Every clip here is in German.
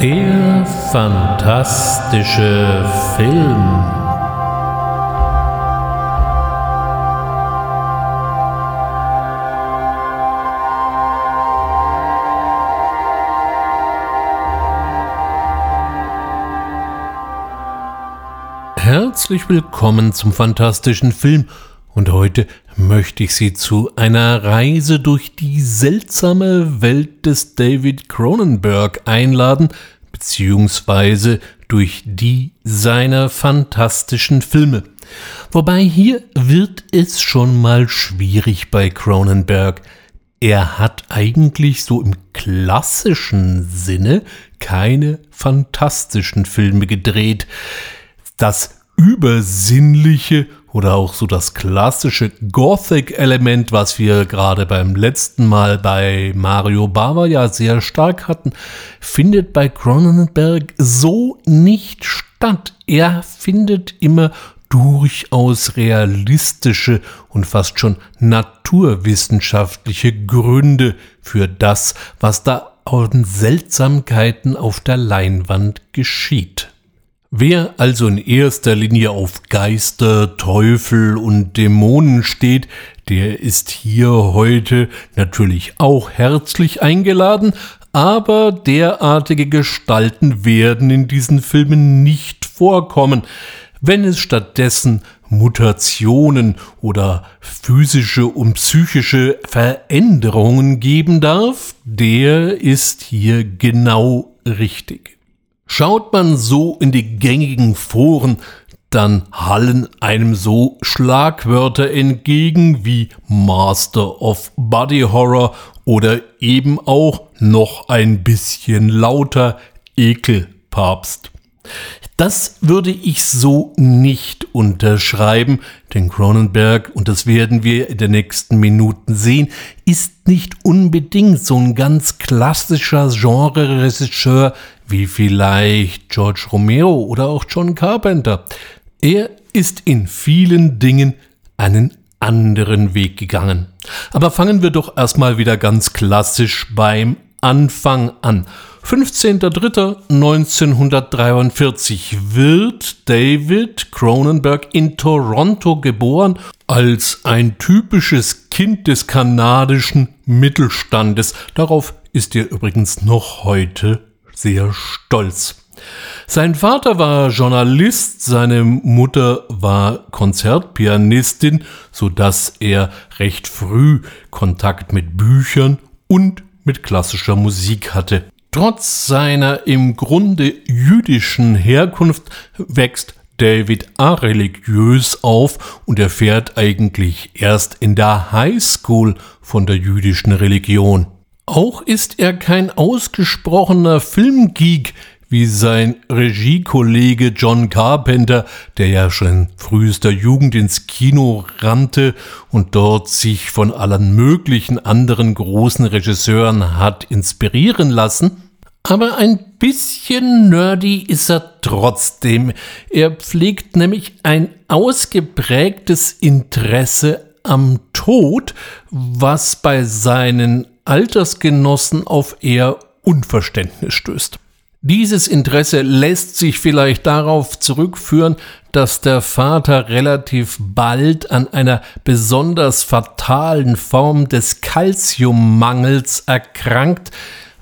Der fantastische Film. Herzlich willkommen zum fantastischen Film und heute möchte ich Sie zu einer Reise durch die seltsame Welt des David Cronenberg einladen, beziehungsweise durch die seiner fantastischen Filme. Wobei hier wird es schon mal schwierig bei Cronenberg. Er hat eigentlich so im klassischen Sinne keine fantastischen Filme gedreht. Das Übersinnliche oder auch so das klassische Gothic-Element, was wir gerade beim letzten Mal bei Mario Bava ja sehr stark hatten, findet bei Cronenberg so nicht statt. Er findet immer durchaus realistische und fast schon naturwissenschaftliche Gründe für das, was da an Seltsamkeiten auf der Leinwand geschieht. Wer also in erster Linie auf Geister, Teufel und Dämonen steht, der ist hier heute natürlich auch herzlich eingeladen, aber derartige Gestalten werden in diesen Filmen nicht vorkommen. Wenn es stattdessen Mutationen oder physische und psychische Veränderungen geben darf, der ist hier genau richtig. Schaut man so in die gängigen Foren, dann hallen einem so Schlagwörter entgegen wie Master of Body Horror oder eben auch noch ein bisschen lauter Ekelpapst. Das würde ich so nicht unterschreiben, denn Cronenberg, und das werden wir in den nächsten Minuten sehen, ist nicht unbedingt so ein ganz klassischer Genre-Regisseur wie vielleicht George Romero oder auch John Carpenter. Er ist in vielen Dingen einen anderen Weg gegangen. Aber fangen wir doch erstmal wieder ganz klassisch beim Anfang an. 15.03.1943 wird David Cronenberg in Toronto geboren als ein typisches Kind des kanadischen Mittelstandes. Darauf ist er übrigens noch heute sehr stolz. Sein Vater war Journalist, seine Mutter war Konzertpianistin, so dass er recht früh Kontakt mit Büchern und mit klassischer Musik hatte. Trotz seiner im Grunde jüdischen Herkunft wächst David areligiös auf und erfährt eigentlich erst in der High School von der jüdischen Religion. Auch ist er kein ausgesprochener Filmgeek wie sein Regiekollege John Carpenter, der ja schon frühester Jugend ins Kino rannte und dort sich von allen möglichen anderen großen Regisseuren hat inspirieren lassen. Aber ein bisschen nerdy ist er trotzdem. Er pflegt nämlich ein ausgeprägtes Interesse am Tod, was bei seinen Altersgenossen auf eher Unverständnis stößt. Dieses Interesse lässt sich vielleicht darauf zurückführen, dass der Vater relativ bald an einer besonders fatalen Form des Kalziummangels erkrankt,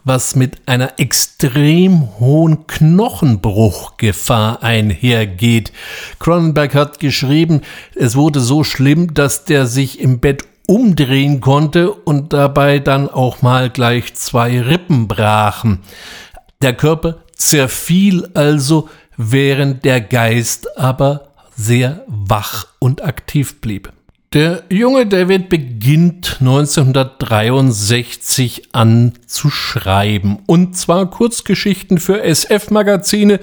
was mit einer extrem hohen Knochenbruchgefahr einhergeht. Cronenberg hat geschrieben, es wurde so schlimm, dass der sich im Bett umdrehen konnte und dabei dann auch mal gleich zwei Rippen brachen. Der Körper zerfiel also, während der Geist aber sehr wach und aktiv blieb. Der junge David beginnt 1963 an zu schreiben, und zwar Kurzgeschichten für SF-Magazine,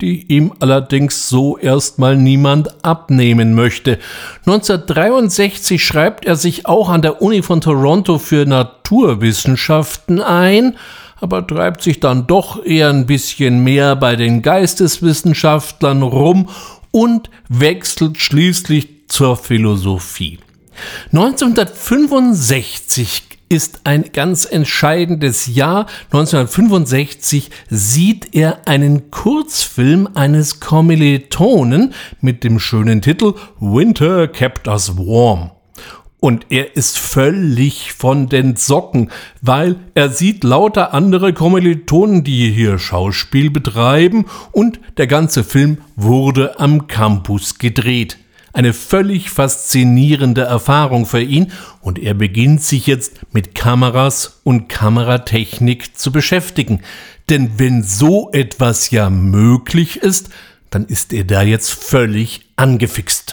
die ihm allerdings so erstmal niemand abnehmen möchte. 1963 schreibt er sich auch an der Uni von Toronto für Naturwissenschaften ein, aber treibt sich dann doch eher ein bisschen mehr bei den Geisteswissenschaftlern rum und wechselt schließlich zur Philosophie. 1965 ist ein ganz entscheidendes Jahr. 1965 sieht er einen Kurzfilm eines Kommilitonen mit dem schönen Titel Winter Kept Us Warm. Und er ist völlig von den Socken, weil er sieht lauter andere Kommilitonen, die hier Schauspiel betreiben und der ganze Film wurde am Campus gedreht. Eine völlig faszinierende Erfahrung für ihn und er beginnt sich jetzt mit Kameras und Kameratechnik zu beschäftigen. Denn wenn so etwas ja möglich ist, dann ist er da jetzt völlig angefixt.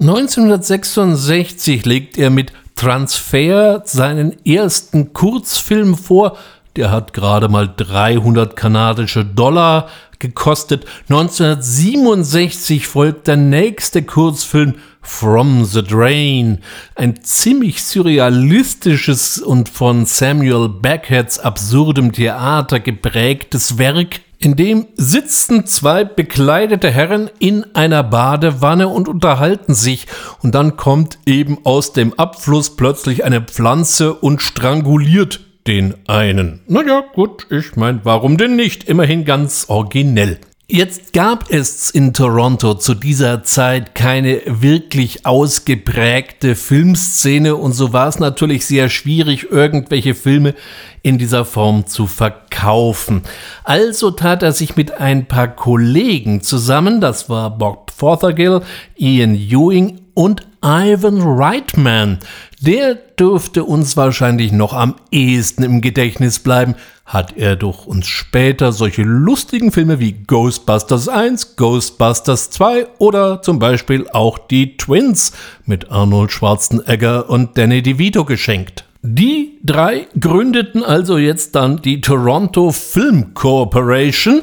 1966 legt er mit Transfer seinen ersten Kurzfilm vor. Der hat gerade mal 300 kanadische Dollar gekostet. 1967 folgt der nächste Kurzfilm From the Drain. Ein ziemlich surrealistisches und von Samuel Becketts absurdem Theater geprägtes Werk in dem sitzen zwei bekleidete Herren in einer Badewanne und unterhalten sich, und dann kommt eben aus dem Abfluss plötzlich eine Pflanze und stranguliert den einen. Naja, gut, ich meine, warum denn nicht? Immerhin ganz originell. Jetzt gab es in Toronto zu dieser Zeit keine wirklich ausgeprägte Filmszene und so war es natürlich sehr schwierig, irgendwelche Filme in dieser Form zu verkaufen. Also tat er sich mit ein paar Kollegen zusammen, das war Bob Fothergill, Ian Ewing und Ivan Reitman. Der dürfte uns wahrscheinlich noch am ehesten im Gedächtnis bleiben, hat er doch uns später solche lustigen Filme wie Ghostbusters 1, Ghostbusters 2 oder zum Beispiel auch die Twins mit Arnold Schwarzenegger und Danny DeVito geschenkt. Die drei gründeten also jetzt dann die Toronto Film Corporation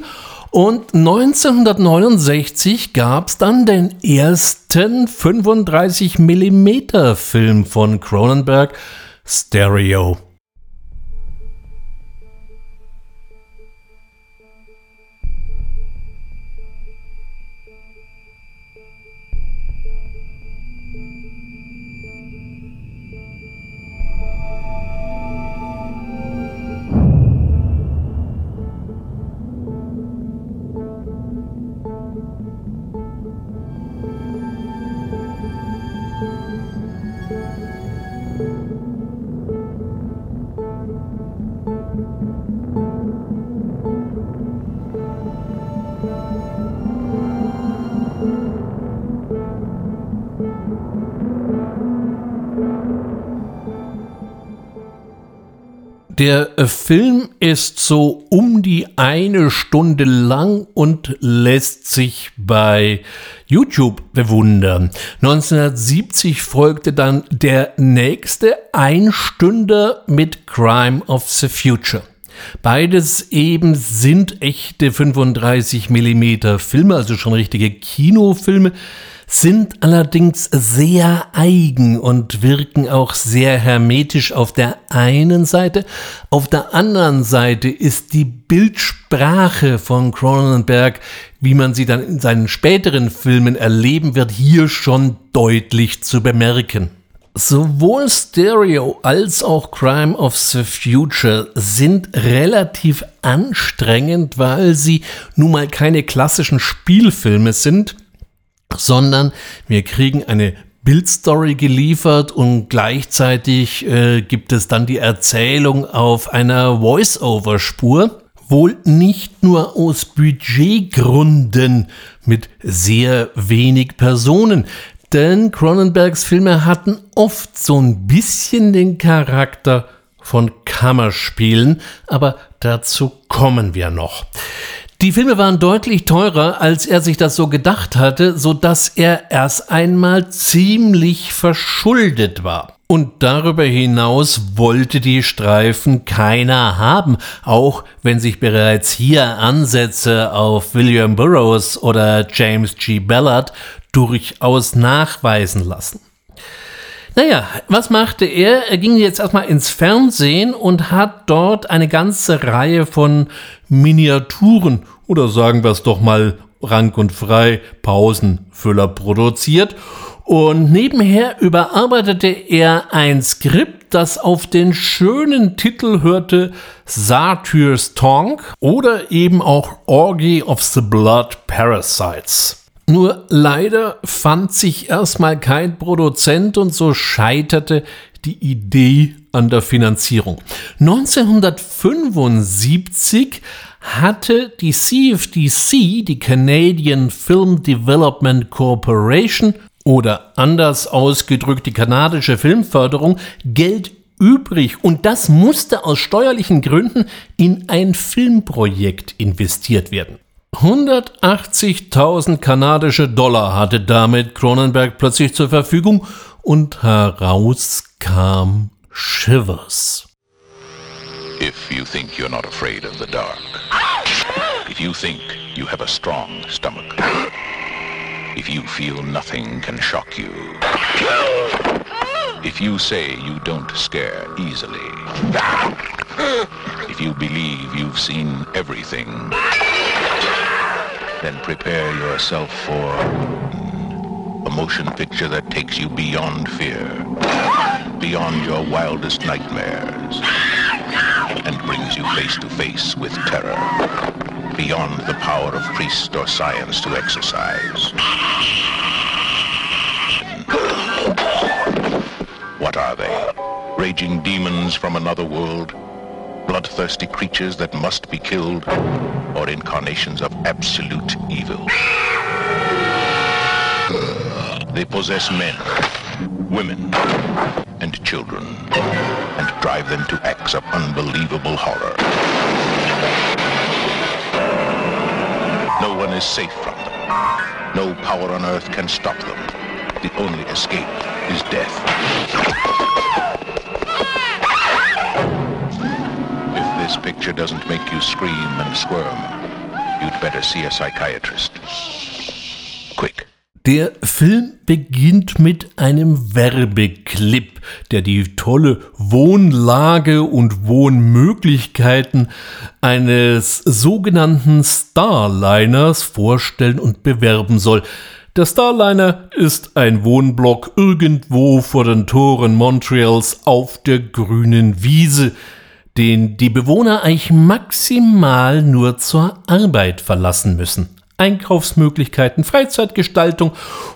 und 1969 gab es dann den ersten 35 mm Film von Cronenberg, Stereo. Der äh, Film ist so um die eine Stunde lang und lässt sich bei YouTube bewundern. 1970 folgte dann der nächste Einstünder mit Crime of the Future. Beides eben sind echte 35 mm Filme, also schon richtige Kinofilme sind allerdings sehr eigen und wirken auch sehr hermetisch auf der einen Seite. Auf der anderen Seite ist die Bildsprache von Cronenberg, wie man sie dann in seinen späteren Filmen erleben wird, hier schon deutlich zu bemerken. Sowohl Stereo als auch Crime of the Future sind relativ anstrengend, weil sie nun mal keine klassischen Spielfilme sind, sondern wir kriegen eine Bildstory geliefert und gleichzeitig äh, gibt es dann die Erzählung auf einer Voice-Over-Spur. Wohl nicht nur aus Budgetgründen mit sehr wenig Personen, denn Cronenbergs Filme hatten oft so ein bisschen den Charakter von Kammerspielen, aber dazu kommen wir noch. Die Filme waren deutlich teurer, als er sich das so gedacht hatte, so dass er erst einmal ziemlich verschuldet war. Und darüber hinaus wollte die Streifen keiner haben, auch wenn sich bereits hier Ansätze auf William Burroughs oder James G. Ballard durchaus nachweisen lassen. Naja, was machte er? Er ging jetzt erstmal ins Fernsehen und hat dort eine ganze Reihe von Miniaturen oder sagen wir es doch mal rank und frei Pausenfüller produziert. Und nebenher überarbeitete er ein Skript, das auf den schönen Titel hörte Satyrs Tongue oder eben auch Orgy of the Blood Parasites. Nur leider fand sich erstmal kein Produzent und so scheiterte die Idee an der Finanzierung. 1975 hatte die CFDC, die Canadian Film Development Corporation, oder anders ausgedrückt die kanadische Filmförderung Geld übrig und das musste aus steuerlichen Gründen in ein Filmprojekt investiert werden. 180.000 kanadische Dollar hatte damit Cronenberg plötzlich zur Verfügung und heraus kam Shivers. If you think you're not afraid of the dark, if you think you have a strong stomach, if you feel nothing can shock you. If you say you don't scare easily. If you believe you've seen everything. Then prepare yourself for a motion picture that takes you beyond fear, beyond your wildest nightmares, and brings you face to face with terror beyond the power of priest or science to exercise. What are they? Raging demons from another world? Bloodthirsty creatures that must be killed? Or incarnations of absolute evil? They possess men, women, and children, and drive them to acts of unbelievable horror. No one is safe from them. No power on earth can stop them. The only escape is death. This picture doesn't make you scream and squirm, you'd better see a psychiatrist. Quick. Der Film beginnt mit einem Werbeclip, der die tolle Wohnlage und Wohnmöglichkeiten eines sogenannten Starliners vorstellen und bewerben soll. Der Starliner ist ein Wohnblock irgendwo vor den Toren Montreals auf der grünen Wiese, den die Bewohner eigentlich maximal nur zur Arbeit verlassen müssen. Einkaufsmöglichkeiten, Freizeitgestaltung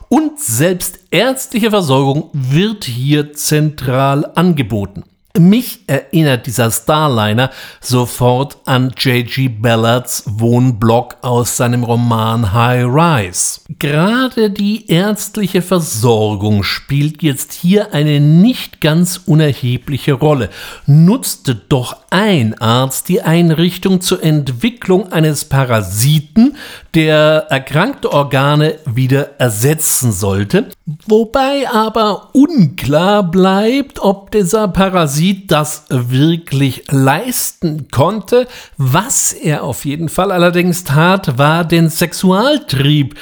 und selbst ärztliche Versorgung wird hier zentral angeboten. Mich erinnert dieser Starliner sofort an J.G. Ballards Wohnblock aus seinem Roman High Rise. Gerade die ärztliche Versorgung spielt jetzt hier eine nicht ganz unerhebliche Rolle. Nutzte doch ein Arzt die Einrichtung zur Entwicklung eines Parasiten, der erkrankte Organe wieder ersetzen sollte, wobei aber unklar bleibt, ob dieser Parasit das wirklich leisten konnte. Was er auf jeden Fall allerdings tat, war den Sexualtrieb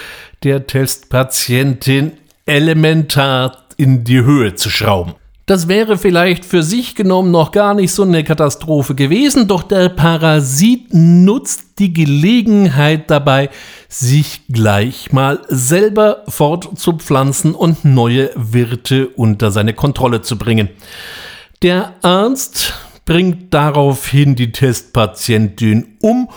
der Testpatientin elementar in die Höhe zu schrauben. Das wäre vielleicht für sich genommen noch gar nicht so eine Katastrophe gewesen, doch der Parasit nutzt die Gelegenheit dabei, sich gleich mal selber fortzupflanzen und neue Wirte unter seine Kontrolle zu bringen. Der Arzt bringt daraufhin die Testpatientin um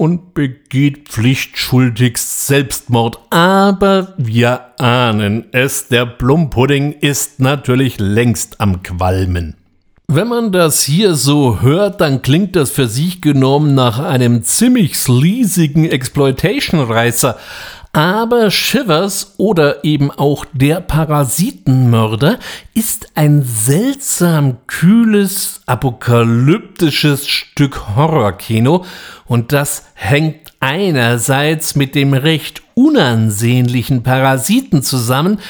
und begeht pflichtschuldigst Selbstmord. Aber wir ahnen es, der Plumpudding ist natürlich längst am Qualmen. Wenn man das hier so hört, dann klingt das für sich genommen nach einem ziemlich sleasigen Exploitation-Reißer. Aber Shivers oder eben auch der Parasitenmörder ist ein seltsam kühles, apokalyptisches Stück Horrorkino und das hängt einerseits mit dem recht unansehnlichen Parasiten zusammen,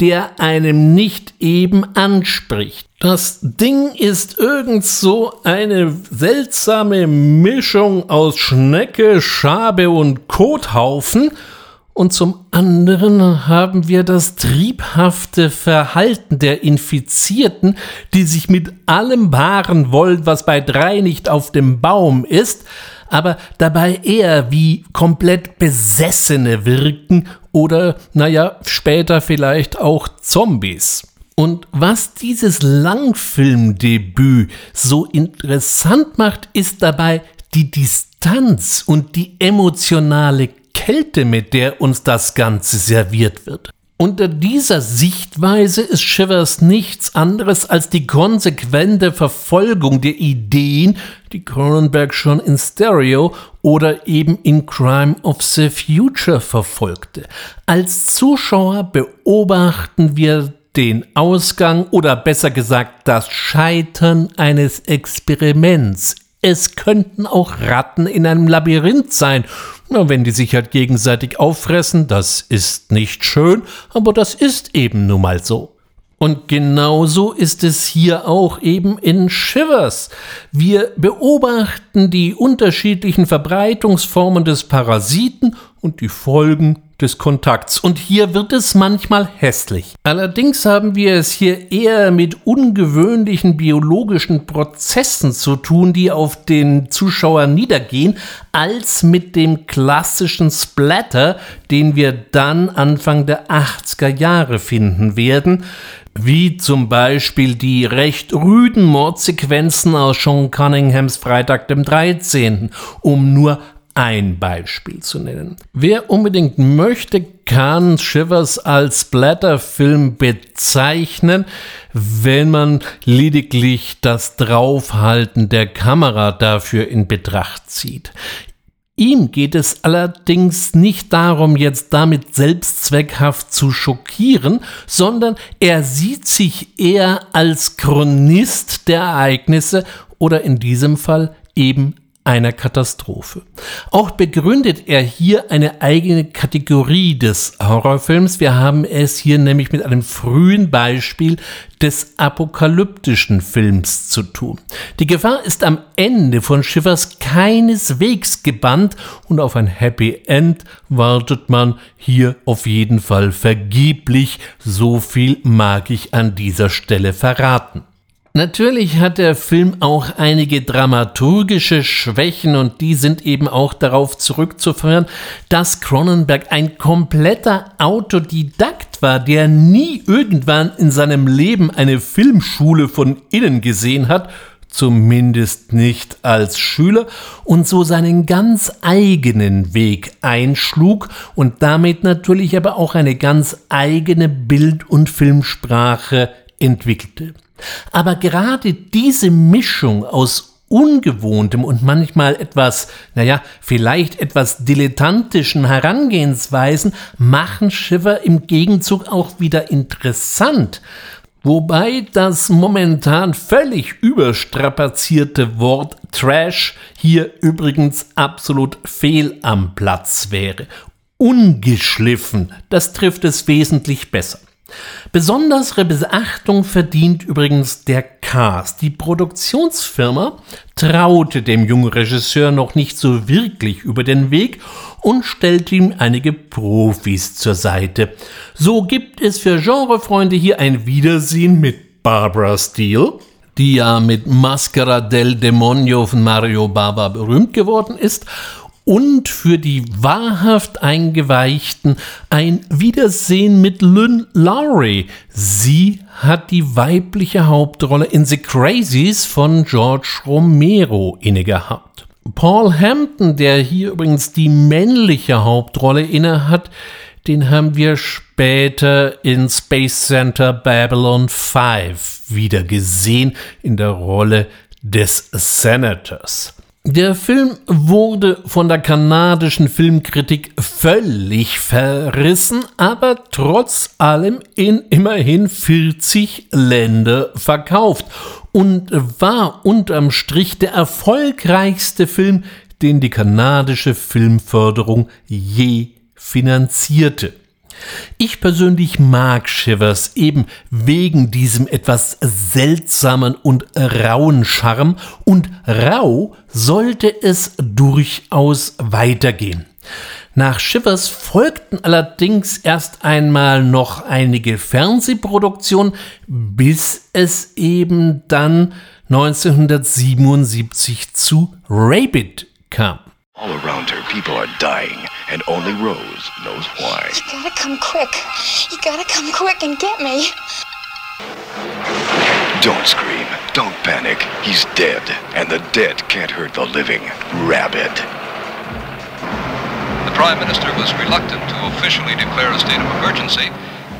der einem nicht eben anspricht. Das Ding ist irgend so eine seltsame Mischung aus Schnecke, Schabe und Kothaufen und zum anderen haben wir das triebhafte Verhalten der Infizierten, die sich mit allem paaren wollen, was bei drei nicht auf dem Baum ist, aber dabei eher wie komplett Besessene wirken oder, naja, später vielleicht auch Zombies. Und was dieses Langfilmdebüt so interessant macht, ist dabei die Distanz und die emotionale Kälte, mit der uns das Ganze serviert wird. Unter dieser Sichtweise ist Shivers nichts anderes als die konsequente Verfolgung der Ideen, die Cronenberg schon in Stereo oder eben in Crime of the Future verfolgte. Als Zuschauer beobachten wir den Ausgang oder besser gesagt das Scheitern eines Experiments. Es könnten auch Ratten in einem Labyrinth sein, na, wenn die sich halt gegenseitig auffressen, das ist nicht schön, aber das ist eben nun mal so. Und genauso ist es hier auch eben in Shivers. Wir beobachten die unterschiedlichen Verbreitungsformen des Parasiten und die Folgen des Kontakts. Und hier wird es manchmal hässlich. Allerdings haben wir es hier eher mit ungewöhnlichen biologischen Prozessen zu tun, die auf den Zuschauer niedergehen, als mit dem klassischen Splatter, den wir dann Anfang der 80er Jahre finden werden wie zum Beispiel die recht rüden Mordsequenzen aus Sean Cunninghams Freitag dem 13., um nur ein Beispiel zu nennen. Wer unbedingt möchte, kann Shivers als Blätterfilm bezeichnen, wenn man lediglich das Draufhalten der Kamera dafür in Betracht zieht. Ihm geht es allerdings nicht darum, jetzt damit selbstzweckhaft zu schockieren, sondern er sieht sich eher als Chronist der Ereignisse oder in diesem Fall eben einer Katastrophe. Auch begründet er hier eine eigene Kategorie des Horrorfilms. Wir haben es hier nämlich mit einem frühen Beispiel des apokalyptischen Films zu tun. Die Gefahr ist am Ende von Schiffers keineswegs gebannt und auf ein Happy End wartet man hier auf jeden Fall vergeblich. So viel mag ich an dieser Stelle verraten. Natürlich hat der Film auch einige dramaturgische Schwächen und die sind eben auch darauf zurückzuführen, dass Cronenberg ein kompletter Autodidakt war, der nie irgendwann in seinem Leben eine Filmschule von innen gesehen hat, zumindest nicht als Schüler, und so seinen ganz eigenen Weg einschlug und damit natürlich aber auch eine ganz eigene Bild- und Filmsprache entwickelte. Aber gerade diese Mischung aus ungewohntem und manchmal etwas, naja, vielleicht etwas dilettantischen Herangehensweisen machen Shiver im Gegenzug auch wieder interessant. Wobei das momentan völlig überstrapazierte Wort Trash hier übrigens absolut fehl am Platz wäre. Ungeschliffen, das trifft es wesentlich besser. Besondere Beachtung verdient übrigens der Cast. Die Produktionsfirma traute dem jungen Regisseur noch nicht so wirklich über den Weg und stellte ihm einige Profis zur Seite. So gibt es für Genrefreunde hier ein Wiedersehen mit Barbara Steele, die ja mit Mascara del Demonio von Mario Bava berühmt geworden ist, und für die wahrhaft Eingeweichten ein Wiedersehen mit Lynn Lowry. Sie hat die weibliche Hauptrolle in The Crazies von George Romero innegehabt. Paul Hampton, der hier übrigens die männliche Hauptrolle innehat, den haben wir später in Space Center Babylon 5 wieder gesehen in der Rolle des Senators. Der Film wurde von der kanadischen Filmkritik völlig verrissen, aber trotz allem in immerhin 40 Länder verkauft und war unterm Strich der erfolgreichste Film, den die kanadische Filmförderung je finanzierte. Ich persönlich mag Shivers eben wegen diesem etwas seltsamen und rauen Charme und rau sollte es durchaus weitergehen. Nach Shivers folgten allerdings erst einmal noch einige Fernsehproduktionen, bis es eben dann 1977 zu Rabbit kam. All around her people are dying. And only Rose knows why. You gotta come quick. You gotta come quick and get me. Don't scream. Don't panic. He's dead, and the dead can't hurt the living. Rabbit. The Prime Minister was reluctant to officially declare a state of emergency,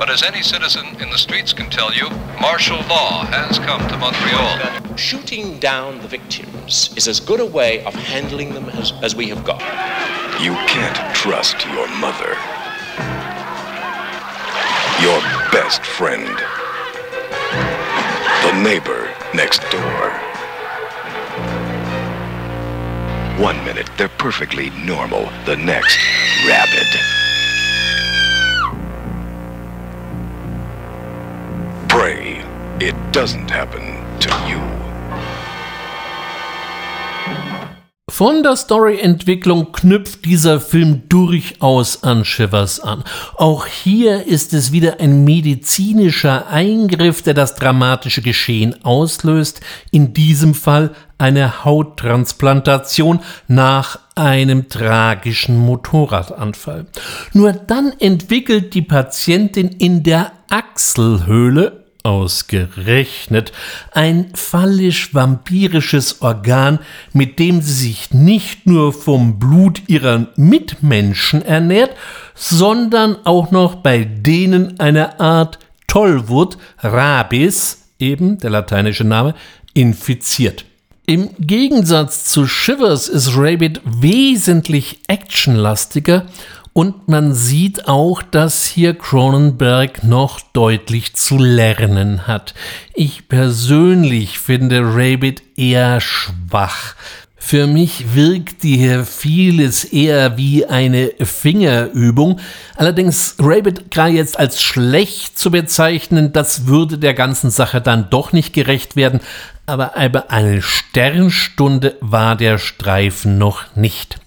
but as any citizen in the streets can tell you, martial law has come to Montreal. Shooting down the victims is as good a way of handling them as, as we have got. You can't trust your mother. Your best friend. The neighbor next door. One minute, they're perfectly normal. The next, rabid. It doesn't happen to you. Von der Storyentwicklung knüpft dieser Film durchaus an Shivers an. Auch hier ist es wieder ein medizinischer Eingriff, der das dramatische Geschehen auslöst. In diesem Fall eine Hauttransplantation nach einem tragischen Motorradanfall. Nur dann entwickelt die Patientin in der Achselhöhle Ausgerechnet ein phallisch-vampirisches Organ, mit dem sie sich nicht nur vom Blut ihrer Mitmenschen ernährt, sondern auch noch bei denen eine Art Tollwut, Rabis, eben der lateinische Name, infiziert. Im Gegensatz zu Shivers ist Rabbit wesentlich actionlastiger und man sieht auch, dass hier Cronenberg noch deutlich zu lernen hat. Ich persönlich finde Rabbit eher schwach. Für mich wirkt hier vieles eher wie eine Fingerübung. Allerdings Rabbit gerade jetzt als schlecht zu bezeichnen, das würde der ganzen Sache dann doch nicht gerecht werden. Aber eine Sternstunde war der Streifen noch nicht.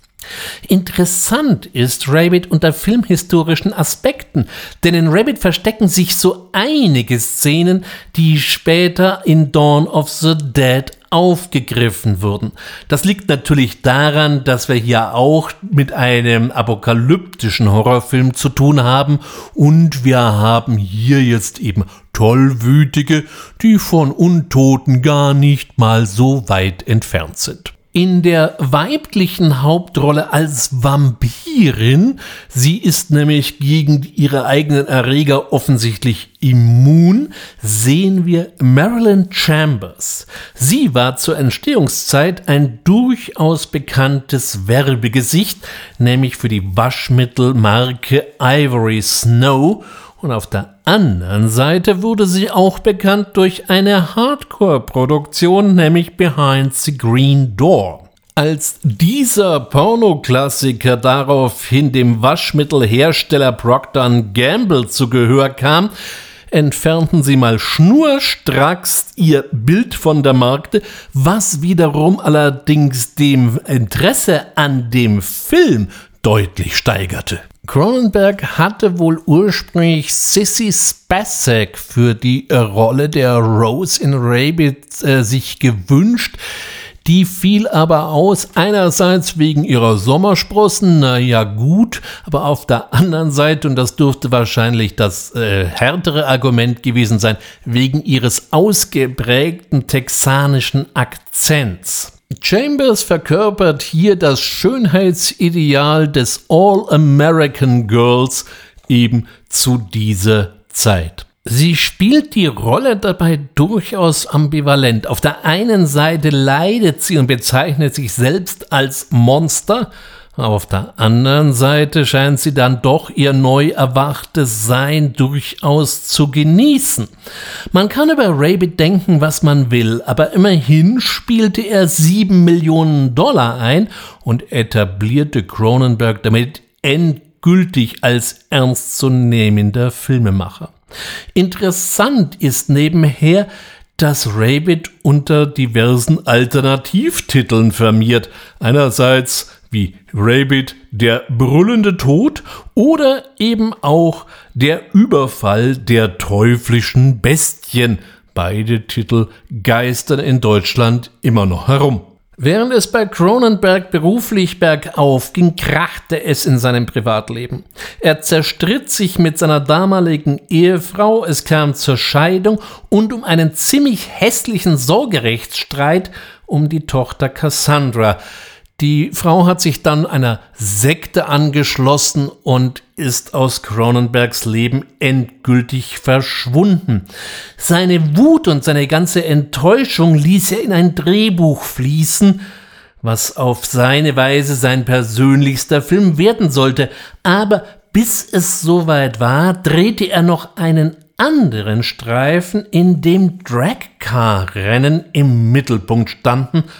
Interessant ist Rabbit unter filmhistorischen Aspekten, denn in Rabbit verstecken sich so einige Szenen, die später in Dawn of the Dead aufgegriffen wurden. Das liegt natürlich daran, dass wir hier auch mit einem apokalyptischen Horrorfilm zu tun haben und wir haben hier jetzt eben Tollwütige, die von Untoten gar nicht mal so weit entfernt sind in der weiblichen Hauptrolle als Vampirin. Sie ist nämlich gegen ihre eigenen Erreger offensichtlich immun, sehen wir Marilyn Chambers. Sie war zur Entstehungszeit ein durchaus bekanntes Werbegesicht, nämlich für die Waschmittelmarke Ivory Snow und auf der anderen Seite wurde sie auch bekannt durch eine Hardcore-Produktion, nämlich Behind the Green Door. Als dieser Pornoklassiker daraufhin dem Waschmittelhersteller Procter Gamble zu Gehör kam, entfernten sie mal schnurstracks ihr Bild von der Markte, was wiederum allerdings dem Interesse an dem Film deutlich steigerte. Cronenberg hatte wohl ursprünglich Sissy Spacek für die Rolle der Rose in Rabbit äh, sich gewünscht. Die fiel aber aus, einerseits wegen ihrer Sommersprossen, naja gut, aber auf der anderen Seite, und das dürfte wahrscheinlich das äh, härtere Argument gewesen sein, wegen ihres ausgeprägten texanischen Akzents. Chambers verkörpert hier das Schönheitsideal des All-American Girls eben zu dieser Zeit. Sie spielt die Rolle dabei durchaus ambivalent. Auf der einen Seite leidet sie und bezeichnet sich selbst als Monster, auf der anderen Seite scheint sie dann doch ihr neu erwachtes Sein durchaus zu genießen. Man kann über Rabbit denken, was man will, aber immerhin spielte er sieben Millionen Dollar ein und etablierte Cronenberg damit endgültig als ernstzunehmender Filmemacher. Interessant ist nebenher, dass Rabbit unter diversen Alternativtiteln firmiert. Einerseits wie Rabbit der brüllende Tod oder eben auch der Überfall der teuflischen Bestien. Beide Titel geistern in Deutschland immer noch herum. Während es bei Cronenberg beruflich bergauf ging, krachte es in seinem Privatleben. Er zerstritt sich mit seiner damaligen Ehefrau, es kam zur Scheidung und um einen ziemlich hässlichen Sorgerechtsstreit um die Tochter Cassandra. Die Frau hat sich dann einer Sekte angeschlossen und ist aus Cronenbergs Leben endgültig verschwunden. Seine Wut und seine ganze Enttäuschung ließ er in ein Drehbuch fließen, was auf seine Weise sein persönlichster Film werden sollte. Aber bis es soweit war, drehte er noch einen anderen Streifen, in dem Dragcar-Rennen im Mittelpunkt standen –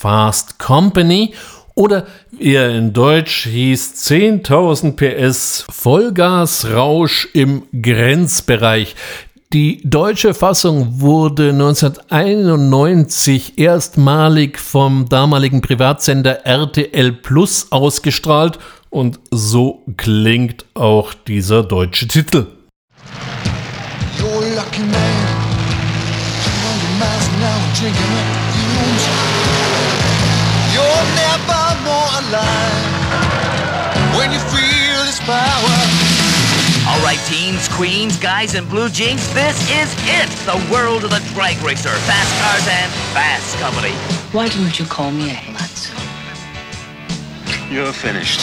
Fast Company oder wie er in Deutsch hieß 10.000 PS Vollgasrausch im Grenzbereich. Die deutsche Fassung wurde 1991 erstmalig vom damaligen Privatsender RTL Plus ausgestrahlt und so klingt auch dieser deutsche Titel. You're lucky man. when right, queens, guys in blue jeans, this is it. The world of the drag racer, fast cars and fast company. Why didn't you call me a Hatsu? You're finished.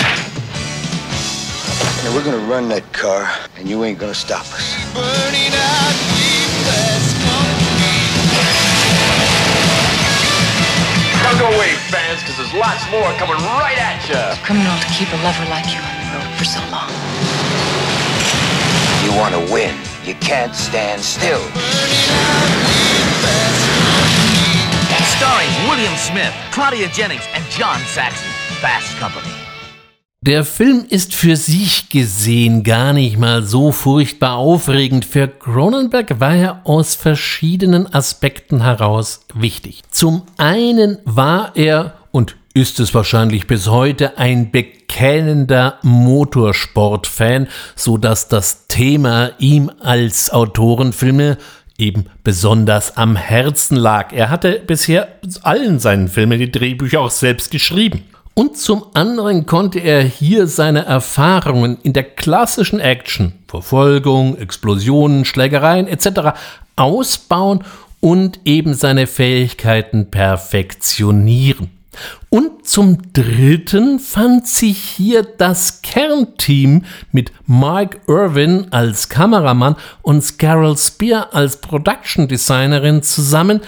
Now we're gonna run that car, and you ain't gonna stop us. Burning out, Don't go away, fans, because there's lots more coming right at you. It's criminal to keep a lover like you on the road for so long. You want to win. You can't stand still. Starring William Smith, Claudia Jennings, and John Saxon. Fast Company. Der Film ist für sich gesehen gar nicht mal so furchtbar aufregend. Für Cronenberg war er aus verschiedenen Aspekten heraus wichtig. Zum einen war er und ist es wahrscheinlich bis heute ein bekennender Motorsportfan, so dass das Thema ihm als Autorenfilme eben besonders am Herzen lag. Er hatte bisher allen seinen Filmen die Drehbücher auch selbst geschrieben. Und zum anderen konnte er hier seine Erfahrungen in der klassischen Action, Verfolgung, Explosionen, Schlägereien etc. ausbauen und eben seine Fähigkeiten perfektionieren. Und zum Dritten fand sich hier das Kernteam mit Mike Irwin als Kameramann und Scarol Spear als Production Designerin zusammen,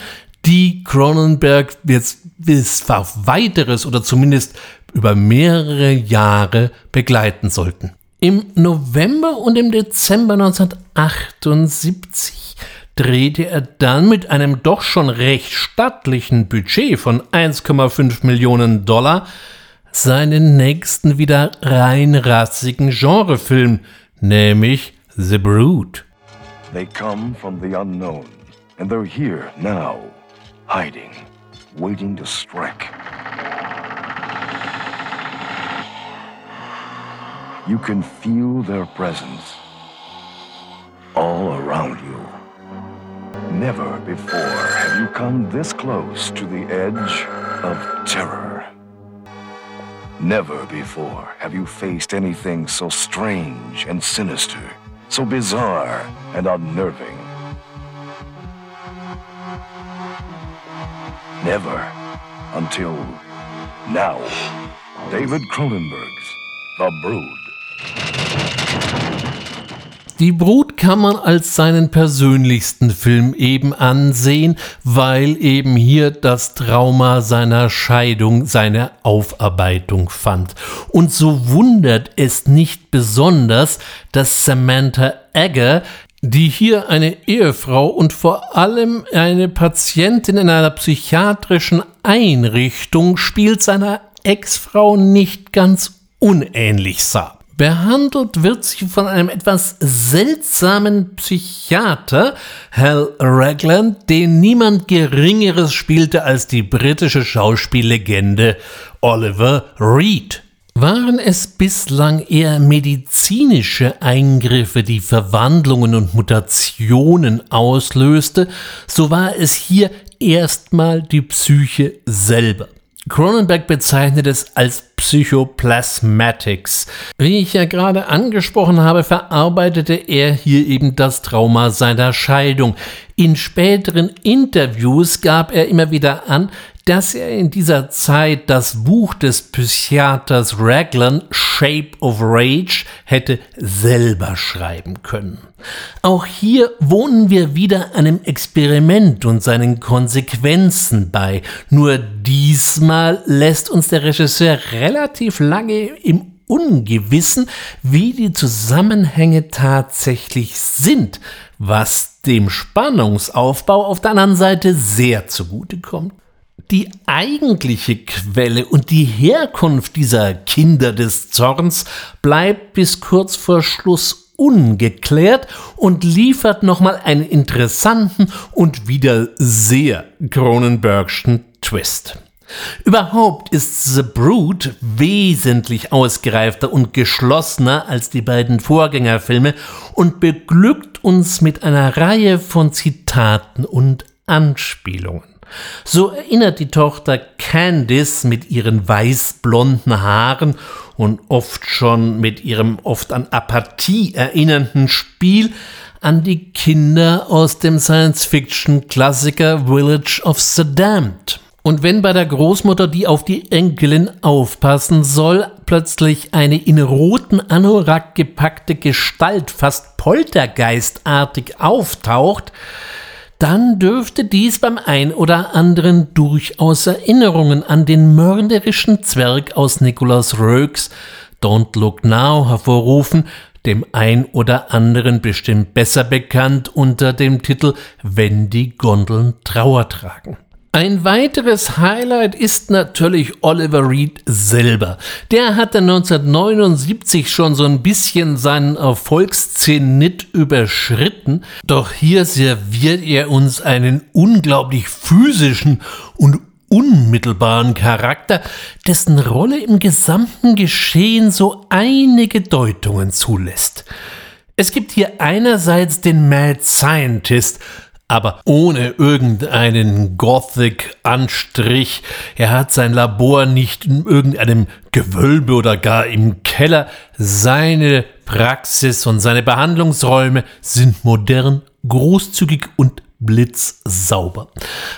die Cronenberg jetzt bis auf weiteres oder zumindest über mehrere Jahre begleiten sollten. Im November und im Dezember 1978 drehte er dann mit einem doch schon recht stattlichen Budget von 1,5 Millionen Dollar seinen nächsten wieder reinrassigen Genrefilm, nämlich The Brood. They come from the unknown and they're here now, hiding. waiting to strike. You can feel their presence all around you. Never before have you come this close to the edge of terror. Never before have you faced anything so strange and sinister, so bizarre and unnerving. Never until now. David Cronenbergs The Brood. Die Brut kann man als seinen persönlichsten Film eben ansehen, weil eben hier das Trauma seiner Scheidung seine Aufarbeitung fand. Und so wundert es nicht besonders, dass Samantha Egger die hier eine Ehefrau und vor allem eine Patientin in einer psychiatrischen Einrichtung spielt, seiner Ex-Frau nicht ganz unähnlich sah. Behandelt wird sie von einem etwas seltsamen Psychiater, Hal Ragland, den niemand Geringeres spielte als die britische Schauspiellegende Oliver Reed. Waren es bislang eher medizinische Eingriffe, die Verwandlungen und Mutationen auslöste, so war es hier erstmal die Psyche selber. Cronenberg bezeichnet es als Psychoplasmatics. Wie ich ja gerade angesprochen habe, verarbeitete er hier eben das Trauma seiner Scheidung. In späteren Interviews gab er immer wieder an, dass er in dieser Zeit das Buch des Psychiaters Raglan Shape of Rage hätte selber schreiben können. Auch hier wohnen wir wieder einem Experiment und seinen Konsequenzen bei. Nur diesmal lässt uns der Regisseur relativ lange im Ungewissen, wie die Zusammenhänge tatsächlich sind, was dem Spannungsaufbau auf der anderen Seite sehr zugute kommt. Die eigentliche Quelle und die Herkunft dieser Kinder des Zorns bleibt bis kurz vor Schluss ungeklärt und liefert nochmal einen interessanten und wieder sehr Cronenbergschen Twist. Überhaupt ist The Brood wesentlich ausgereifter und geschlossener als die beiden Vorgängerfilme und beglückt uns mit einer Reihe von Zitaten und Anspielungen. So erinnert die Tochter Candice mit ihren weißblonden Haaren und oft schon mit ihrem oft an Apathie erinnernden Spiel an die Kinder aus dem Science-Fiction-Klassiker Village of the Damned. Und wenn bei der Großmutter, die auf die Enkelin aufpassen soll, plötzlich eine in roten Anorak gepackte Gestalt fast poltergeistartig auftaucht, dann dürfte dies beim ein oder anderen durchaus Erinnerungen an den mörderischen Zwerg aus Nikolaus Roeg's Don't Look Now hervorrufen, dem ein oder anderen bestimmt besser bekannt unter dem Titel Wenn die Gondeln Trauer tragen. Ein weiteres Highlight ist natürlich Oliver Reed selber. Der hatte 1979 schon so ein bisschen seinen Erfolgszenit überschritten, doch hier serviert er uns einen unglaublich physischen und unmittelbaren Charakter, dessen Rolle im gesamten Geschehen so einige Deutungen zulässt. Es gibt hier einerseits den Mad Scientist, aber ohne irgendeinen Gothic-Anstrich. Er hat sein Labor nicht in irgendeinem Gewölbe oder gar im Keller. Seine Praxis und seine Behandlungsräume sind modern, großzügig und blitzsauber.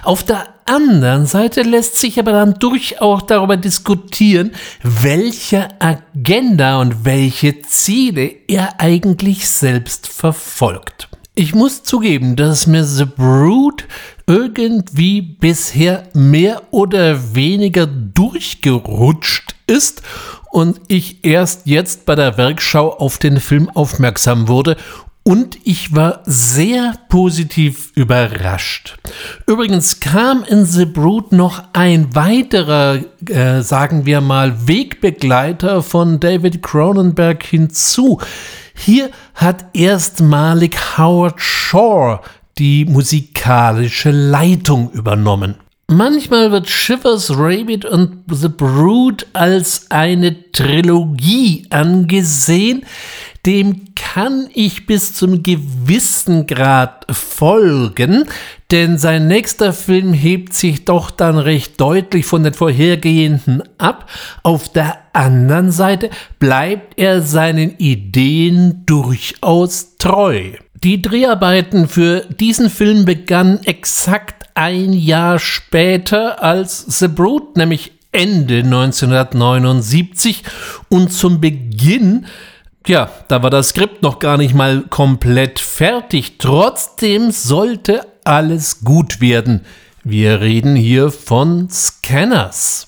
Auf der anderen Seite lässt sich aber dann durchaus darüber diskutieren, welche Agenda und welche Ziele er eigentlich selbst verfolgt. Ich muss zugeben, dass mir The Brood irgendwie bisher mehr oder weniger durchgerutscht ist und ich erst jetzt bei der Werkschau auf den Film aufmerksam wurde und ich war sehr positiv überrascht. Übrigens kam in The Brood noch ein weiterer, äh, sagen wir mal, Wegbegleiter von David Cronenberg hinzu. Hier hat erstmalig Howard Shore die musikalische Leitung übernommen. Manchmal wird Shivers, Rabbit und The Brood als eine Trilogie angesehen, dem kann ich bis zum gewissen Grad folgen, denn sein nächster Film hebt sich doch dann recht deutlich von den vorhergehenden ab. Auf der anderen Seite bleibt er seinen Ideen durchaus treu. Die Dreharbeiten für diesen Film begannen exakt ein Jahr später als The Brood, nämlich Ende 1979 und zum Beginn ja, da war das Skript noch gar nicht mal komplett fertig. Trotzdem sollte alles gut werden. Wir reden hier von Scanners.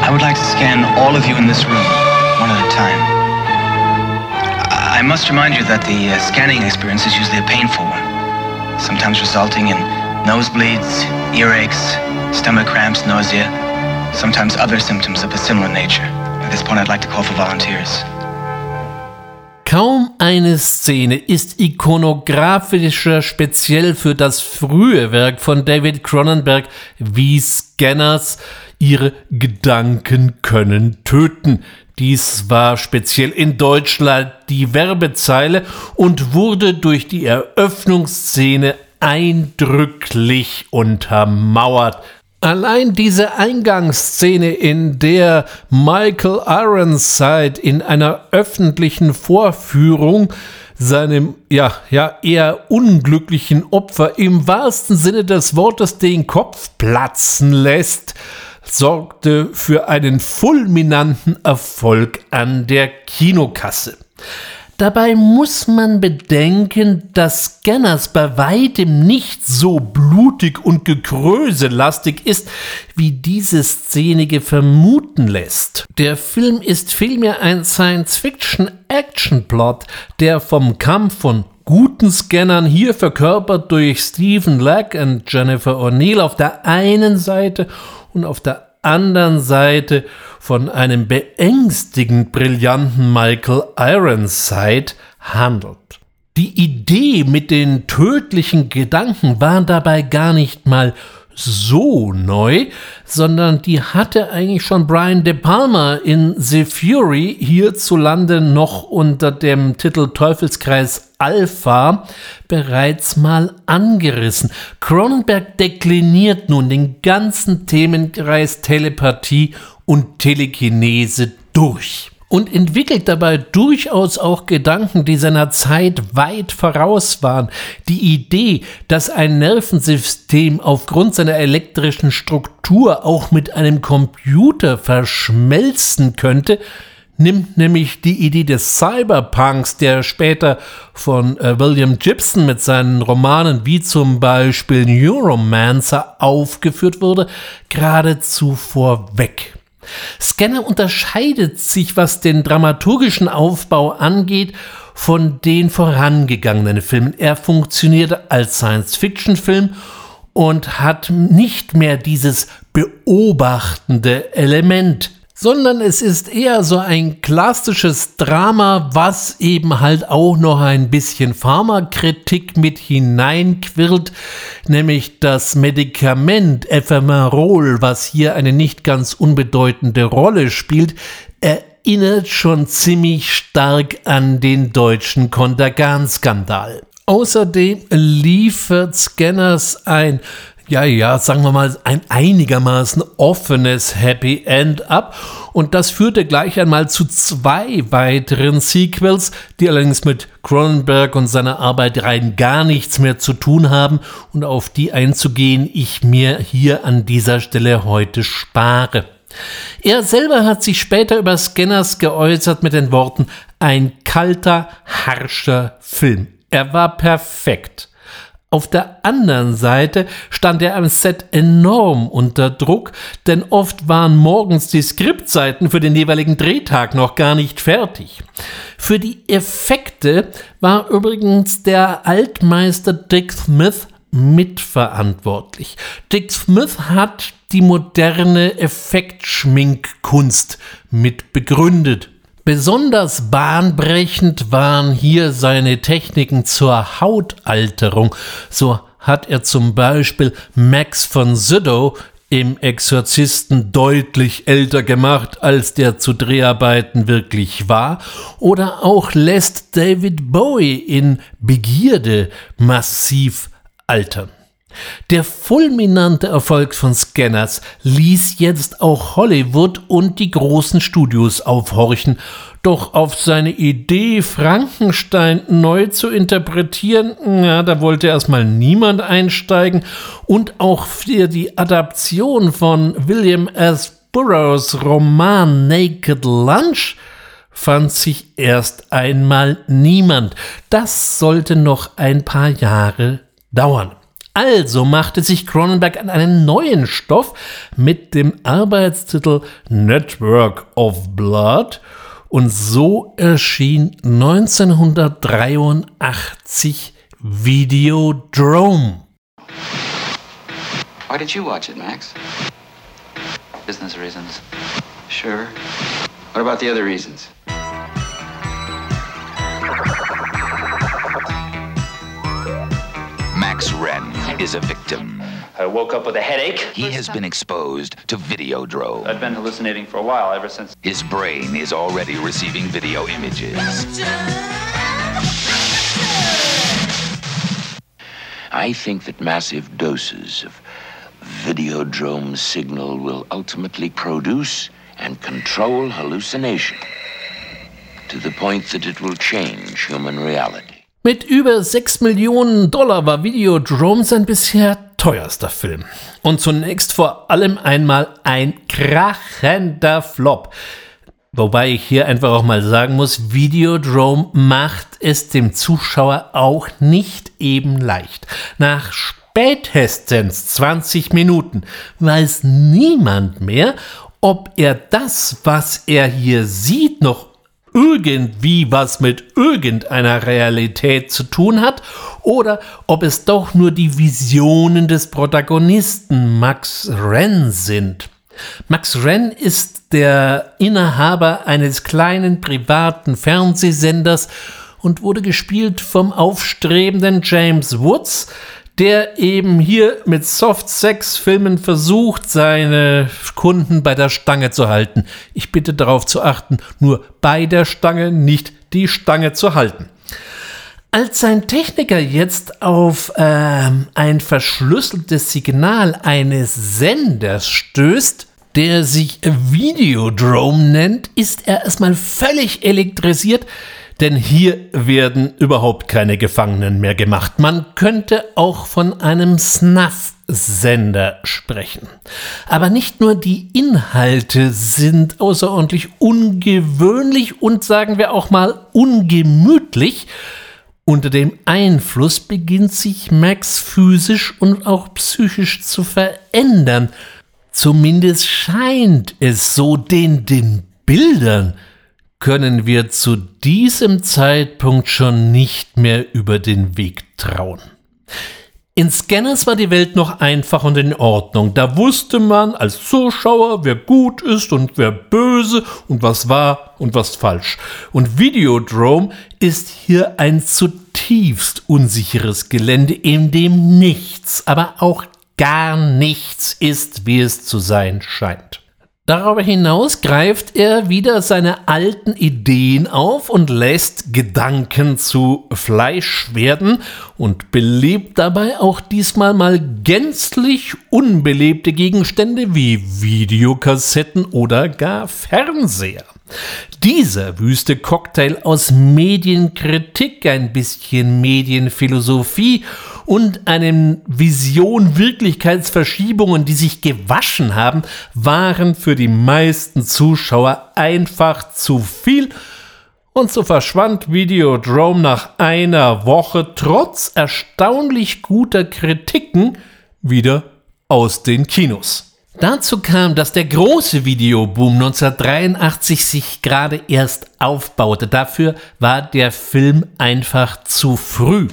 I would like to scan all of you in this room, one at a time. I must remind you that the uh, scanning experience is usually a painful one, sometimes resulting in nosebleeds, earaches, stomach cramps, nausea, sometimes other symptoms of a similar nature. At this point, I'd like to call for volunteers. Kaum eine Szene ist ikonografischer speziell für das frühe Werk von David Cronenberg wie Scanners. Ihre Gedanken können töten. Dies war speziell in Deutschland die Werbezeile und wurde durch die Eröffnungsszene eindrücklich untermauert. Allein diese Eingangsszene, in der Michael Ironside in einer öffentlichen Vorführung seinem ja, ja eher unglücklichen Opfer im wahrsten Sinne des Wortes den Kopf platzen lässt, sorgte für einen fulminanten Erfolg an der Kinokasse. Dabei muss man bedenken, dass Scanners bei weitem nicht so blutig und gekröselastig ist, wie diese Szenige vermuten lässt. Der Film ist vielmehr ein Science-Fiction-Action-Plot, der vom Kampf von guten Scannern hier verkörpert durch Stephen Lack und Jennifer O'Neill auf der einen Seite und auf der anderen Seite von einem beängstigend brillanten Michael Ironside handelt. Die Idee mit den tödlichen Gedanken war dabei gar nicht mal so neu, sondern die hatte eigentlich schon Brian De Palma in The Fury hierzulande noch unter dem Titel Teufelskreis Alpha bereits mal angerissen. Cronenberg dekliniert nun den ganzen Themenkreis Telepathie und Telekinese durch und entwickelt dabei durchaus auch Gedanken, die seiner Zeit weit voraus waren. Die Idee, dass ein Nervensystem aufgrund seiner elektrischen Struktur auch mit einem Computer verschmelzen könnte, nimmt nämlich die Idee des Cyberpunks, der später von äh, William Gibson mit seinen Romanen wie zum Beispiel Neuromancer aufgeführt wurde, geradezu vorweg. Scanner unterscheidet sich, was den dramaturgischen Aufbau angeht, von den vorangegangenen Filmen. Er funktionierte als Science-Fiction-Film und hat nicht mehr dieses beobachtende Element sondern es ist eher so ein klassisches Drama, was eben halt auch noch ein bisschen Pharmakritik mit hineinquirlt, nämlich das Medikament Ephemerol, was hier eine nicht ganz unbedeutende Rolle spielt, erinnert schon ziemlich stark an den deutschen Kontergan-Skandal. Außerdem liefert Scanners ein ja, ja, sagen wir mal, ein einigermaßen offenes Happy End ab. Und das führte gleich einmal zu zwei weiteren Sequels, die allerdings mit Cronenberg und seiner Arbeit rein gar nichts mehr zu tun haben und auf die einzugehen ich mir hier an dieser Stelle heute spare. Er selber hat sich später über Scanners geäußert mit den Worten ein kalter, harscher Film. Er war perfekt. Auf der anderen Seite stand er am Set enorm unter Druck, denn oft waren morgens die Skriptseiten für den jeweiligen Drehtag noch gar nicht fertig. Für die Effekte war übrigens der Altmeister Dick Smith mitverantwortlich. Dick Smith hat die moderne Effektschminkkunst mit begründet. Besonders bahnbrechend waren hier seine Techniken zur Hautalterung. So hat er zum Beispiel Max von Sydow im Exorzisten deutlich älter gemacht, als der zu Dreharbeiten wirklich war, oder auch lässt David Bowie in Begierde massiv altern. Der fulminante Erfolg von Scanners ließ jetzt auch Hollywood und die großen Studios aufhorchen, doch auf seine Idee, Frankenstein neu zu interpretieren, ja, da wollte erstmal niemand einsteigen und auch für die Adaption von William S. Burroughs Roman Naked Lunch fand sich erst einmal niemand. Das sollte noch ein paar Jahre dauern. Also machte sich Cronenberg an einen neuen Stoff mit dem Arbeitstitel Network of Blood und so erschien 1983 Videodrome. Why did you watch it, Max? Business reasons. Sure. What about the other reasons? Is a victim. I woke up with a headache. He has been exposed to video Videodrome. I've been hallucinating for a while, ever since. His brain is already receiving video images. I think that massive doses of Videodrome signal will ultimately produce and control hallucination to the point that it will change human reality. Mit über 6 Millionen Dollar war Videodrome sein bisher teuerster Film. Und zunächst vor allem einmal ein krachender Flop. Wobei ich hier einfach auch mal sagen muss, Videodrome macht es dem Zuschauer auch nicht eben leicht. Nach spätestens 20 Minuten weiß niemand mehr, ob er das, was er hier sieht, noch irgendwie was mit irgendeiner Realität zu tun hat oder ob es doch nur die Visionen des Protagonisten Max Wren sind. Max Wren ist der Inhaber eines kleinen privaten Fernsehsenders und wurde gespielt vom aufstrebenden James Woods, der eben hier mit Soft-Sex-Filmen versucht, seine Kunden bei der Stange zu halten. Ich bitte darauf zu achten, nur bei der Stange, nicht die Stange zu halten. Als sein Techniker jetzt auf äh, ein verschlüsseltes Signal eines Senders stößt, der sich Videodrome nennt, ist er erstmal völlig elektrisiert, denn hier werden überhaupt keine Gefangenen mehr gemacht. Man könnte auch von einem Snuff-Sender sprechen. Aber nicht nur die Inhalte sind außerordentlich ungewöhnlich und sagen wir auch mal ungemütlich. Unter dem Einfluss beginnt sich Max physisch und auch psychisch zu verändern. Zumindest scheint es so den, den Bildern können wir zu diesem Zeitpunkt schon nicht mehr über den Weg trauen. In Scanners war die Welt noch einfach und in Ordnung. Da wusste man als Zuschauer, wer gut ist und wer böse und was wahr und was falsch. Und Videodrome ist hier ein zutiefst unsicheres Gelände, in dem nichts, aber auch gar nichts ist, wie es zu sein scheint. Darüber hinaus greift er wieder seine alten Ideen auf und lässt Gedanken zu Fleisch werden und belebt dabei auch diesmal mal gänzlich unbelebte Gegenstände wie Videokassetten oder gar Fernseher. Dieser wüste Cocktail aus Medienkritik, ein bisschen Medienphilosophie und einem Vision Wirklichkeitsverschiebungen, die sich gewaschen haben, waren für die meisten Zuschauer einfach zu viel. Und so verschwand Videodrome nach einer Woche trotz erstaunlich guter Kritiken wieder aus den Kinos. Dazu kam, dass der große Videoboom 1983 sich gerade erst aufbaute. Dafür war der Film einfach zu früh.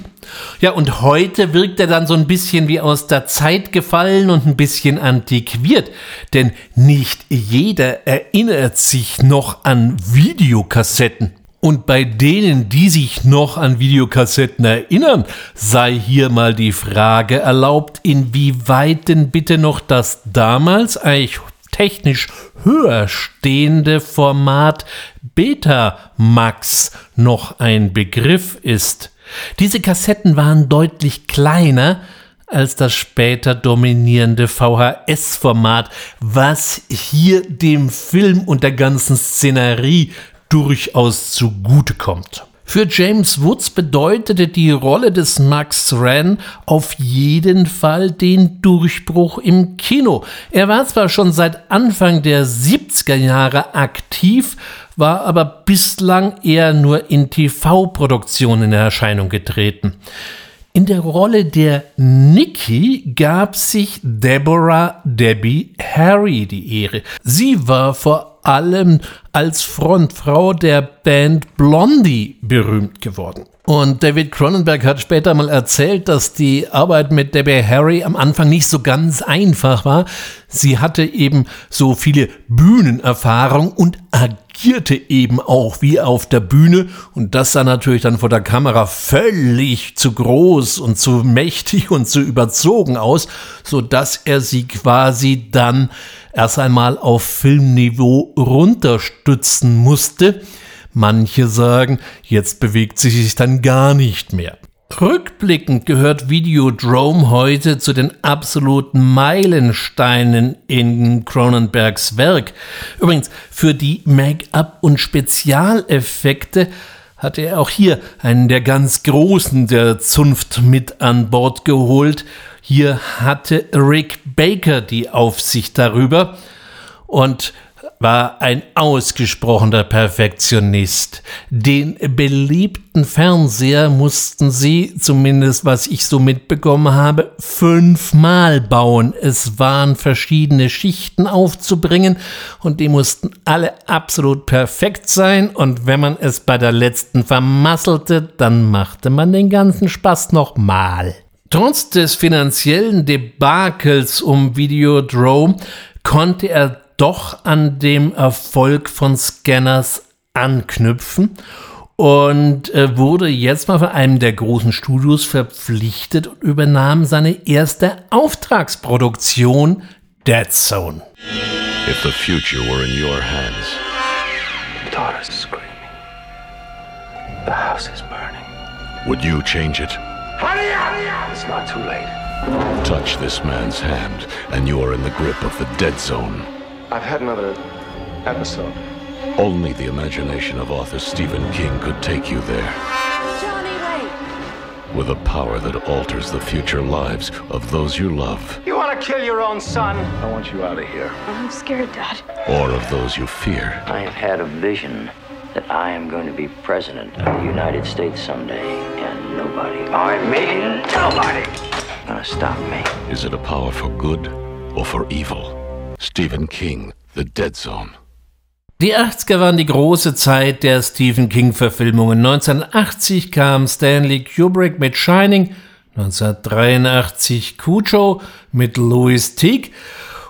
Ja, und heute wirkt er dann so ein bisschen wie aus der Zeit gefallen und ein bisschen antiquiert. Denn nicht jeder erinnert sich noch an Videokassetten. Und bei denen, die sich noch an Videokassetten erinnern, sei hier mal die Frage erlaubt, inwieweit denn bitte noch das damals eigentlich technisch höher stehende Format Betamax noch ein Begriff ist. Diese Kassetten waren deutlich kleiner als das später dominierende VHS-Format, was hier dem Film und der ganzen Szenerie durchaus zugutekommt. Für James Woods bedeutete die Rolle des Max Wren auf jeden Fall den Durchbruch im Kino. Er war zwar schon seit Anfang der 70er Jahre aktiv, war aber bislang eher nur in TV-Produktionen in Erscheinung getreten. In der Rolle der Nikki gab sich Deborah Debbie Harry die Ehre. Sie war vor allem als Frontfrau der Band Blondie berühmt geworden. Und David Cronenberg hat später mal erzählt, dass die Arbeit mit Debbie Harry am Anfang nicht so ganz einfach war. Sie hatte eben so viele Bühnenerfahrung und agierte eben auch wie auf der Bühne und das sah natürlich dann vor der Kamera völlig zu groß und zu mächtig und zu überzogen aus, so dass er sie quasi dann erst einmal auf Filmniveau runterstützen musste. Manche sagen, jetzt bewegt sie sich dann gar nicht mehr. Rückblickend gehört Videodrome heute zu den absoluten Meilensteinen in Cronenbergs Werk. Übrigens, für die Make-up- und Spezialeffekte hatte er auch hier einen der ganz Großen der Zunft mit an Bord geholt. Hier hatte Rick Baker die Aufsicht darüber. Und war ein ausgesprochener Perfektionist. Den beliebten Fernseher mussten sie, zumindest was ich so mitbekommen habe, fünfmal bauen. Es waren verschiedene Schichten aufzubringen und die mussten alle absolut perfekt sein und wenn man es bei der letzten vermasselte, dann machte man den ganzen Spaß nochmal. Trotz des finanziellen Debakels um Videodrome konnte er doch an dem Erfolg von Scanners anknüpfen und äh, wurde jetzt mal von einem der großen Studios verpflichtet und übernahm seine erste Auftragsproduktion Dead Zone. If the future were in your hands. Daughter's screaming. The house is burning. Would you change it? Hurry up! It's not too late. Touch this man's hand, and you are in the grip of the dead zone. I've had another episode. Only the imagination of author Stephen King could take you there. Johnny, wait! With a power that alters the future lives of those you love. You want to kill your own son? I want you out of here. Oh, I'm scared, Dad. Or of those you fear. I have had a vision that I am going to be president of the United States someday, and nobody, oh, I mean nobody, gonna stop me. Is it a power for good or for evil? Stephen King, The Dead Zone. Die 80er waren die große Zeit der Stephen King-Verfilmungen. 1980 kam Stanley Kubrick mit Shining, 1983 Cujo mit Louis Teague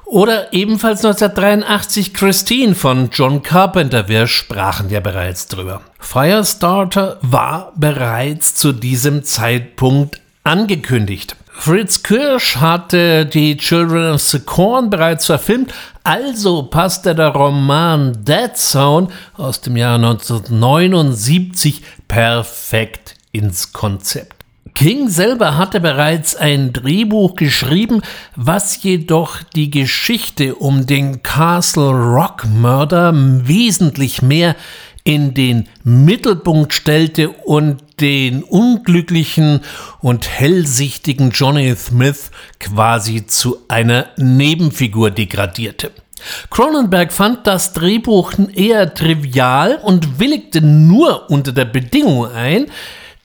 oder ebenfalls 1983 Christine von John Carpenter. Wir sprachen ja bereits drüber. Firestarter war bereits zu diesem Zeitpunkt angekündigt. Fritz Kirsch hatte die Children of the Corn bereits verfilmt, also passte der Roman Dead Zone aus dem Jahr 1979 perfekt ins Konzept. King selber hatte bereits ein Drehbuch geschrieben, was jedoch die Geschichte um den Castle Rock Mörder wesentlich mehr in den Mittelpunkt stellte und den unglücklichen und hellsichtigen Johnny Smith quasi zu einer Nebenfigur degradierte. Cronenberg fand das Drehbuch eher trivial und willigte nur unter der Bedingung ein,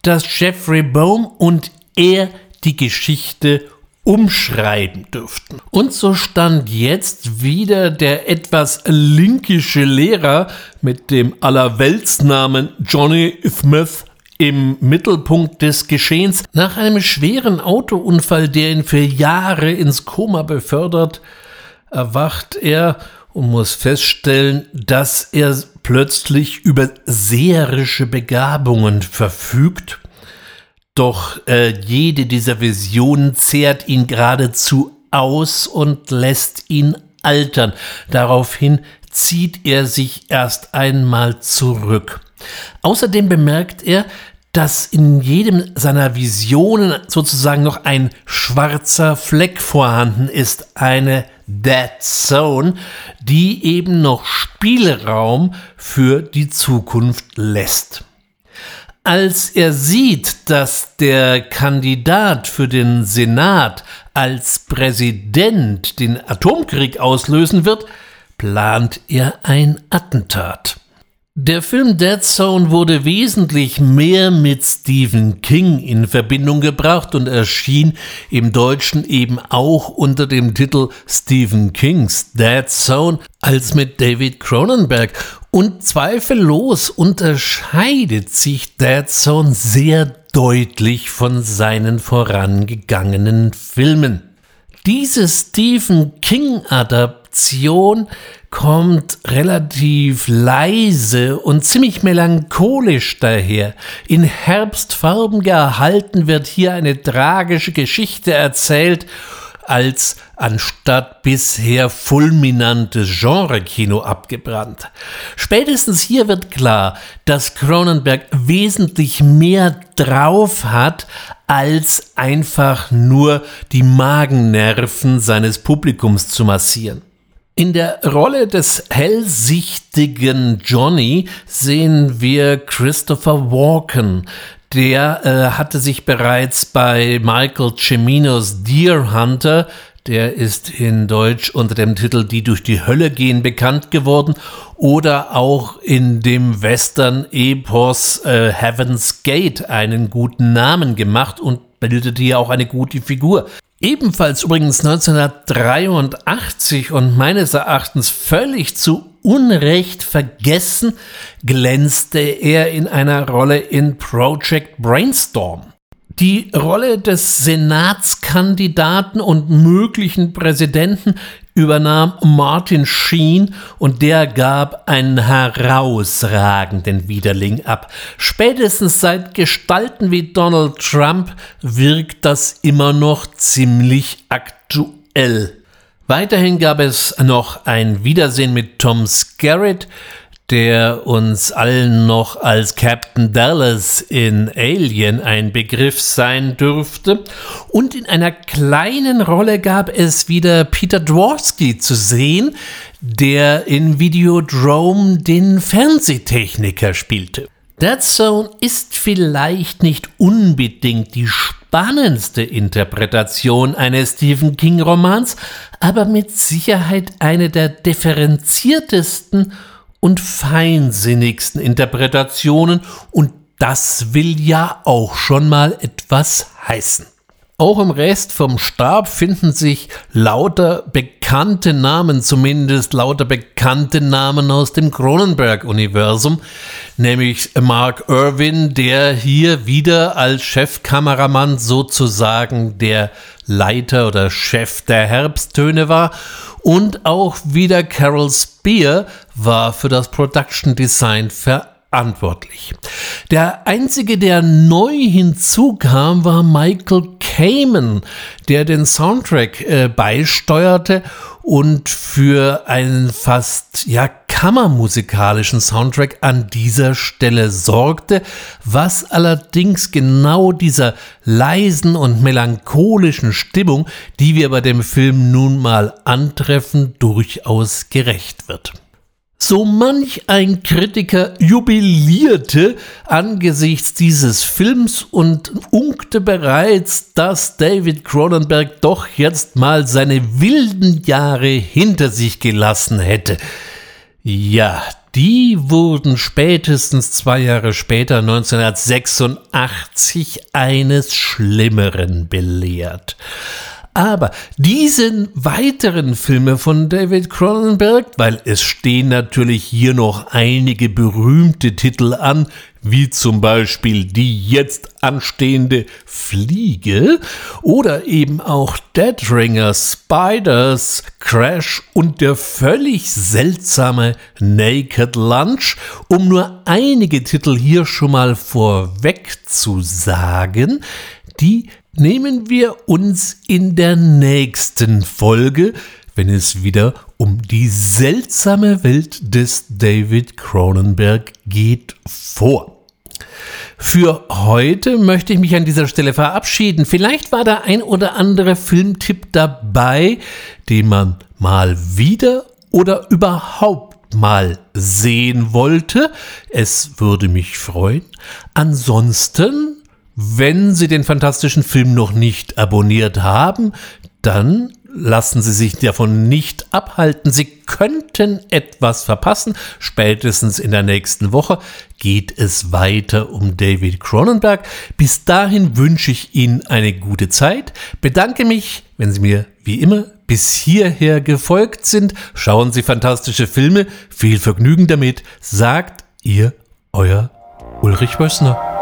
dass Jeffrey Bohm und er die Geschichte umschreiben dürften. Und so stand jetzt wieder der etwas linkische Lehrer mit dem Allerweltsnamen Johnny Smith im Mittelpunkt des Geschehens. Nach einem schweren Autounfall, der ihn für Jahre ins Koma befördert, erwacht er und muss feststellen, dass er plötzlich über seherische Begabungen verfügt doch äh, jede dieser Visionen zehrt ihn geradezu aus und lässt ihn altern. Daraufhin zieht er sich erst einmal zurück. Außerdem bemerkt er, dass in jedem seiner Visionen sozusagen noch ein schwarzer Fleck vorhanden ist, eine Dead Zone, die eben noch Spielraum für die Zukunft lässt. Als er sieht, dass der Kandidat für den Senat als Präsident den Atomkrieg auslösen wird, plant er ein Attentat. Der Film Dead Zone wurde wesentlich mehr mit Stephen King in Verbindung gebracht und erschien im Deutschen eben auch unter dem Titel Stephen King's Dead Zone als mit David Cronenberg. Und zweifellos unterscheidet sich Dead Zone sehr deutlich von seinen vorangegangenen Filmen. Diese Stephen King-Adaption kommt relativ leise und ziemlich melancholisch daher. In Herbstfarben gehalten wird hier eine tragische Geschichte erzählt als anstatt bisher fulminantes Genre-Kino abgebrannt. Spätestens hier wird klar, dass Cronenberg wesentlich mehr drauf hat, als einfach nur die Magennerven seines Publikums zu massieren. In der Rolle des hellsichtigen Johnny sehen wir Christopher Walken, der äh, hatte sich bereits bei Michael Ciminos Deer Hunter, der ist in Deutsch unter dem Titel Die durch die Hölle gehen bekannt geworden, oder auch in dem Western-Epos äh, Heaven's Gate einen guten Namen gemacht und bildete hier auch eine gute Figur. Ebenfalls übrigens 1983 und meines Erachtens völlig zu Unrecht vergessen, glänzte er in einer Rolle in Project Brainstorm. Die Rolle des Senatskandidaten und möglichen Präsidenten übernahm Martin Sheen und der gab einen herausragenden Widerling ab. Spätestens seit Gestalten wie Donald Trump wirkt das immer noch ziemlich aktuell. Weiterhin gab es noch ein Wiedersehen mit Tom Skerritt, der uns allen noch als Captain Dallas in Alien ein Begriff sein dürfte. Und in einer kleinen Rolle gab es wieder Peter Dworsky zu sehen, der in Videodrome den Fernsehtechniker spielte. Dead Zone ist vielleicht nicht unbedingt die spannendste Interpretation eines Stephen King Romans, aber mit Sicherheit eine der differenziertesten und feinsinnigsten Interpretationen und das will ja auch schon mal etwas heißen. Auch im Rest vom Stab finden sich lauter bekannte Namen, zumindest lauter bekannte Namen aus dem Cronenberg-Universum, nämlich Mark Irwin, der hier wieder als Chefkameramann sozusagen der Leiter oder Chef der Herbsttöne war. Und auch wieder Carol Spear war für das Production Design verantwortlich verantwortlich. Der einzige, der neu hinzukam, war Michael Kamen, der den Soundtrack äh, beisteuerte und für einen fast ja kammermusikalischen Soundtrack an dieser Stelle sorgte, was allerdings genau dieser leisen und melancholischen Stimmung, die wir bei dem Film nun mal antreffen, durchaus gerecht wird. So manch ein Kritiker jubilierte angesichts dieses Films und unkte bereits, dass David Cronenberg doch jetzt mal seine wilden Jahre hinter sich gelassen hätte. Ja, die wurden spätestens zwei Jahre später, 1986, eines Schlimmeren belehrt. Aber diese weiteren Filme von David Cronenberg, weil es stehen natürlich hier noch einige berühmte Titel an, wie zum Beispiel die jetzt anstehende Fliege oder eben auch Deadringer, Spiders, Crash und der völlig seltsame Naked Lunch, um nur einige Titel hier schon mal vorweg zu sagen, die nehmen wir uns in der nächsten Folge, wenn es wieder um die seltsame Welt des David Cronenberg geht, vor. Für heute möchte ich mich an dieser Stelle verabschieden. Vielleicht war da ein oder andere Filmtipp dabei, den man mal wieder oder überhaupt mal sehen wollte. Es würde mich freuen. Ansonsten wenn Sie den fantastischen Film noch nicht abonniert haben, dann lassen Sie sich davon nicht abhalten. Sie könnten etwas verpassen. Spätestens in der nächsten Woche geht es weiter um David Cronenberg. Bis dahin wünsche ich Ihnen eine gute Zeit. Bedanke mich, wenn Sie mir wie immer bis hierher gefolgt sind. Schauen Sie fantastische Filme. Viel Vergnügen damit. Sagt Ihr Euer Ulrich Wössner.